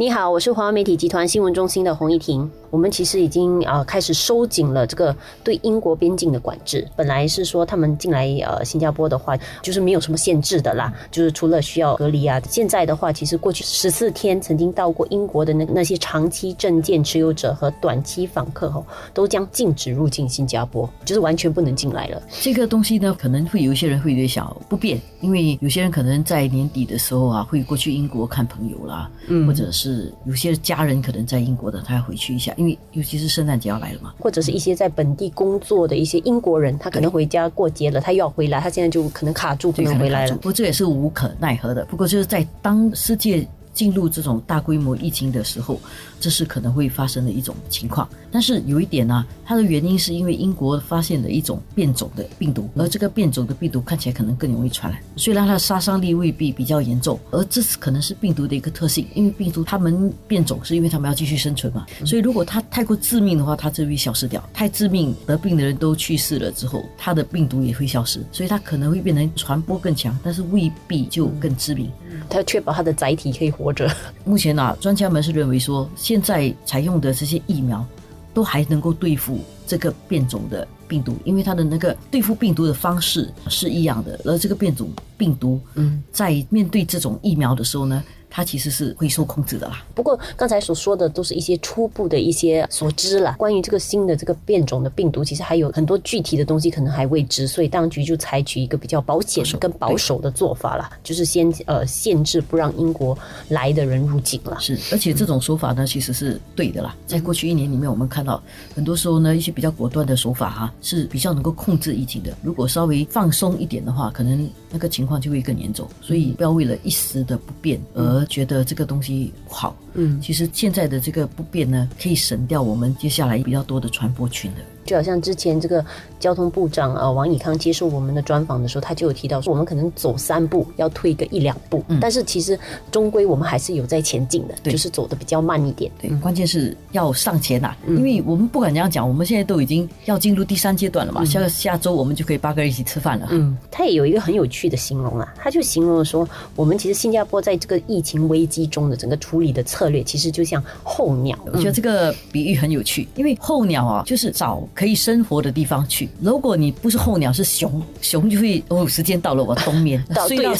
你好，我是华为媒体集团新闻中心的洪一婷。我们其实已经呃开始收紧了这个对英国边境的管制。本来是说他们进来呃新加坡的话，就是没有什么限制的啦，就是除了需要隔离啊。现在的话，其实过去十四天曾经到过英国的那那些长期证件持有者和短期访客吼，都将禁止入境新加坡，就是完全不能进来了。这个东西呢，可能会有一些人会有点小不便，因为有些人可能在年底的时候啊，会过去英国看朋友啦，嗯，或者是有些家人可能在英国的，他要回去一下，因为尤其是圣诞节要来了嘛，或者是一些在本地工作的一些英国人，他可能回家过节了，他又要回来，他现在就可能卡住不能回来了。不过这也是无可奈何的。不过就是在当世界进入这种大规模疫情的时候。这是可能会发生的一种情况，但是有一点呢，它的原因是因为英国发现了一种变种的病毒，而这个变种的病毒看起来可能更容易传染。虽然它的杀伤力未必比较严重，而这次可能是病毒的一个特性，因为病毒它们变种是因为它们要继续生存嘛，所以如果它太过致命的话，它就会消失掉。太致命得病的人都去世了之后，它的病毒也会消失，所以它可能会变成传播更强，但是未必就更致命。它确保它的载体可以活着。目前呢，专家们是认为说。现在采用的这些疫苗，都还能够对付这个变种的病毒，因为它的那个对付病毒的方式是一样的，而这个变种病毒，嗯，在面对这种疫苗的时候呢。它其实是会受控制的啦。不过刚才所说的都是一些初步的一些所知了。关于这个新的这个变种的病毒，其实还有很多具体的东西可能还未知，所以当局就采取一个比较保险跟保守的做法了，就是先呃限制不让英国来的人入境了。是，而且这种手法呢，其实是对的啦。在过去一年里面，我们看到很多时候呢，一些比较果断的手法哈，是比较能够控制疫情的。如果稍微放松一点的话，可能那个情况就会更严重。所以不要为了一时的不便而。觉得这个东西不好，嗯，其实现在的这个不变呢，可以省掉我们接下来比较多的传播群的。就好像之前这个交通部长呃王以康接受我们的专访的时候，他就有提到说，我们可能走三步要退个一两步，但是其实终归我们还是有在前进的，就是走的比较慢一点。对，关键是要上前呐，因为我们不管这样讲，我们现在都已经要进入第三阶段了嘛，下下周我们就可以八个人一起吃饭了。嗯，他也有一个很有趣的形容啊，他就形容了说，我们其实新加坡在这个疫情危机中的整个处理的策略，其实就像候鸟。我觉得这个比喻很有趣，因为候鸟啊，就是找。可以生活的地方去。如果你不是候鸟，是熊，熊就会哦，时间到了，我冬眠，睡到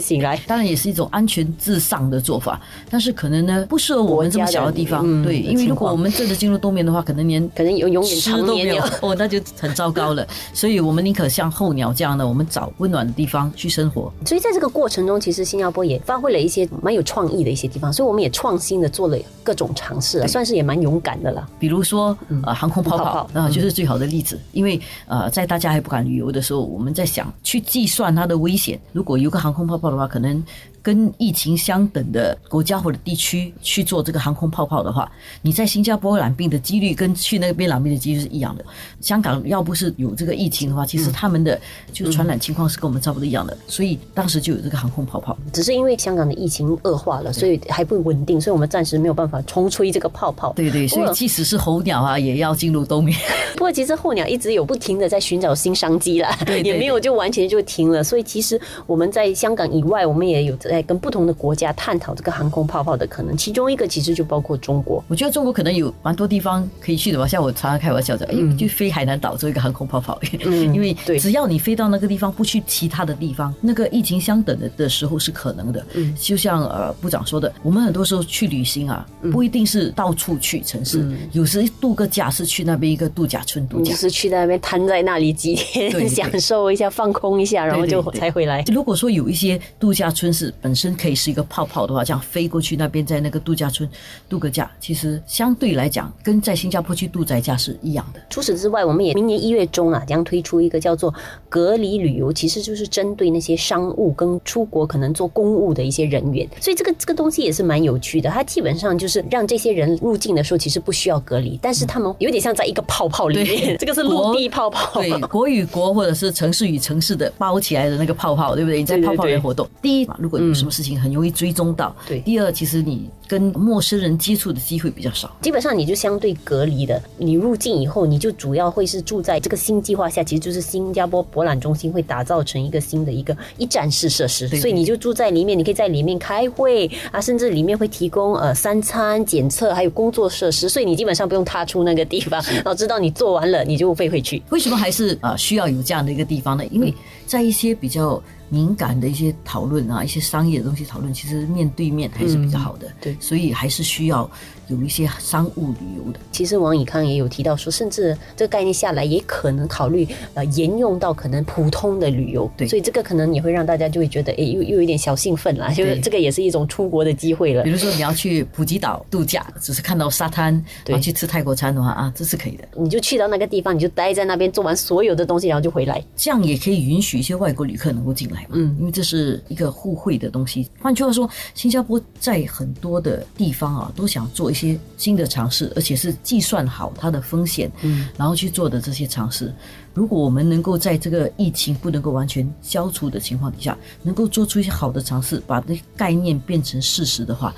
醒来。当然也是一种安全至上的做法，但是可能呢，不适合我们这么小的地方。对，因为如果我们真的进入冬眠的话，可能连可能永永远吃都没有，哦，那就很糟糕了。所以我们宁可像候鸟这样的，我们找温暖的地方去生活。所以在这个过程中，其实新加坡也发挥了一些蛮有创意的一些地方，所以我们也创新的做了各种尝试，算是也蛮勇敢的了。比如说呃，航空泡泡啊，就。这是最好的例子，因为呃，在大家还不敢旅游的时候，我们在想去计算它的危险。如果有个航空泡泡的话，可能。跟疫情相等的国家或者地区去做这个航空泡泡的话，你在新加坡染病的几率跟去那边染病的几率是一样的。香港要不是有这个疫情的话，其实他们的就传染情况是跟我们差不多一样的，所以当时就有这个航空泡泡。只是因为香港的疫情恶化了，所以还不稳定，所以我们暂时没有办法冲吹这个泡泡。对对，所以即使是候鸟啊，也要进入冬眠。不过其实候鸟一直有不停的在寻找新商机啦，也没有就完全就停了。所以其实我们在香港以外，我们也有在跟不同的国家探讨这个航空泡泡的可能，其中一个其实就包括中国。我觉得中国可能有蛮多地方可以去的吧，像我常常开玩笑的，哎，就飞海南岛做一个航空泡泡，因为只要你飞到那个地方，不去其他的地方，那个疫情相等的的时候是可能的。嗯，就像呃部长说的，我们很多时候去旅行啊，不一定是到处去城市，有时度个假是去那边一个度假村度假，是去那边瘫在那里几天，享受一下，放空一下，然后就才回来。如果说有一些度假村是本身。可以是一个泡泡的话，这样飞过去那边，在那个度假村度个假，其实相对来讲，跟在新加坡去度宅假是一样的。除此之外，我们也明年一月中啊，将推出一个叫做隔离旅游，其实就是针对那些商务跟出国可能做公务的一些人员。所以这个这个东西也是蛮有趣的。它基本上就是让这些人入境的时候，其实不需要隔离，但是他们有点像在一个泡泡里面。这个是陆地泡泡，对，国与国或者是城市与城市的包起来的那个泡泡，对不对？你在泡泡里活动。第一，如果你有什么事情很容易追踪到。对第二，其实你跟陌生人接触的机会比较少。基本上你就相对隔离的。你入境以后，你就主要会是住在这个新计划下，其实就是新加坡博览中心会打造成一个新的一个一站式设施，所以你就住在里面，你可以在里面开会啊，甚至里面会提供呃三餐检测，还有工作设施，所以你基本上不用踏出那个地方，然后知道你做完了，你就飞回去。为什么还是呃需要有这样的一个地方呢？因为在一些比较敏感的一些讨论啊，一些商业的东西讨论，其实面对面还是比较好的。对所以还是需要有一些商务旅游的。其实王以康也有提到说，甚至这个概念下来，也可能考虑呃沿用到可能普通的旅游。对所以这个可能也会让大家就会觉得，哎，又又有点小兴奋啦，就是这个也是一种出国的机会了比。如说你要去普吉岛度假，只是看到沙滩，对然后去吃泰国餐的话啊，这是可以的。你就去到那个地方，你就待在那边做完所有的东西，然后就回来。这样也可以允许一些外国旅客能够进来嘛，嗯因为这是一个互惠的东西。换句话说，新加坡在很多的地方啊，都想做一些新的尝试，而且是计算好它的风险，嗯，然后去做的这些尝试。如果我们能够在这个疫情不能够完全消除的情况底下，能够做出一些好的尝试，把那些概念变成事实的话，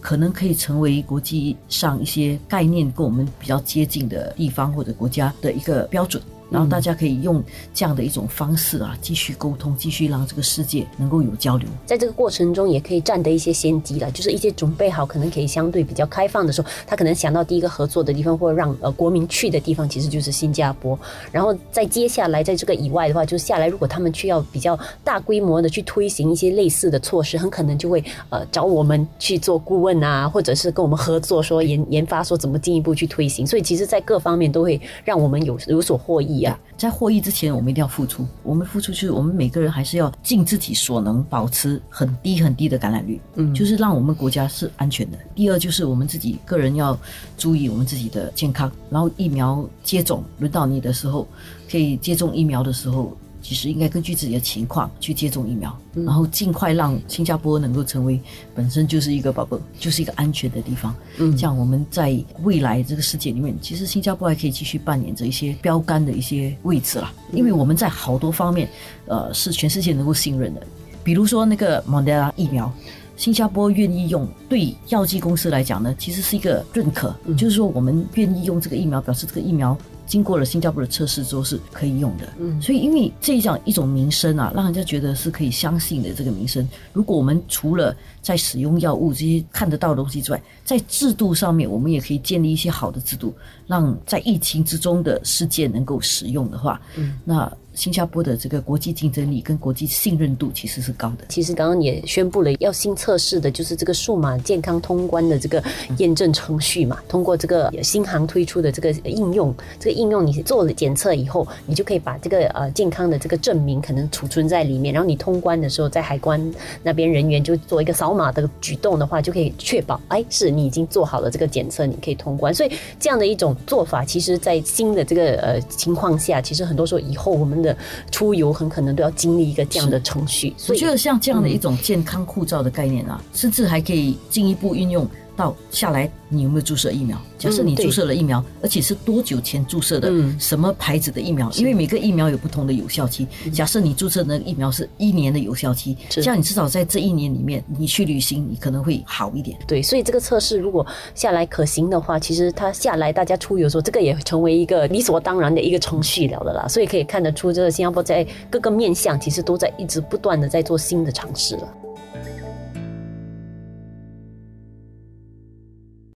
可能可以成为国际上一些概念跟我们比较接近的地方或者国家的一个标准。然后大家可以用这样的一种方式啊，继续沟通，继续让这个世界能够有交流。在这个过程中，也可以占得一些先机了，就是一些准备好，可能可以相对比较开放的时候，他可能想到第一个合作的地方，或者让呃国民去的地方，其实就是新加坡。然后在接下来，在这个以外的话，就是下来，如果他们去要比较大规模的去推行一些类似的措施，很可能就会呃找我们去做顾问啊，或者是跟我们合作，说研研发说怎么进一步去推行。所以其实，在各方面都会让我们有有所获益啊。在获益之前，我们一定要付出。我们付出就是我们每个人还是要尽自己所能，保持很低很低的感染率，嗯就是让我们国家是安全的。第二就是我们自己个人要注意我们自己的健康，然后疫苗接种轮到你的时候，可以接种疫苗的时候。其实应该根据自己的情况去接种疫苗，然后尽快让新加坡能够成为本身就是一个宝宝，就是一个安全的地方。嗯这样我们在未来这个世界里面，其实新加坡还可以继续扮演着一些标杆的一些位置啦。因为我们在好多方面，呃，是全世界能够信任的。比如说那个 Moderna 疫苗，新加坡愿意用，对药剂公司来讲呢，其实是一个认可，就是说我们愿意用这个疫苗，表示这个疫苗。经过了新加坡的测试之后是可以用的，嗯所以因为这样一种名声啊，让人家觉得是可以相信的这个名声。如果我们除了在使用药物这些看得到的东西之外，在制度上面，我们也可以建立一些好的制度，让在疫情之中的世界能够使用的话，嗯，那新加坡的这个国际竞争力跟国际信任度其实是高的。其实刚刚也宣布了要新测试的，就是这个数码健康通关的这个验证程序嘛。通过这个新航推出的这个应用，这个应用你做了检测以后，你就可以把这个呃健康的这个证明可能储存在里面，然后你通关的时候，在海关那边人员就做一个扫码的举动的话，就可以确保，哎，是你已经做好了这个检测，你可以通关。所以这样的一种做法，其实在新的这个呃情况下，其实很多时候以后我们的出游很可能都要经历一个这样的程序。所以我觉得像这样的一种健康护照的概念啊，甚至还可以进一步运用到下来你有没有注射疫苗？假设你注射了疫苗，而且是多久前注射的，嗯什么牌子的疫苗？因为每个疫苗有不同的有效期。假设你注射的疫苗是一年的有效期，这样你至少在这一年里面，你去旅行，你可能会好一点。对，所以这个测试如果下来可行的话，其实它下来大家出游的时候，这个也成为一个理所当然的一个程序了的啦。所以可以看得出，这个新加坡在各个面向其实都在一直不断的在做新的尝试了。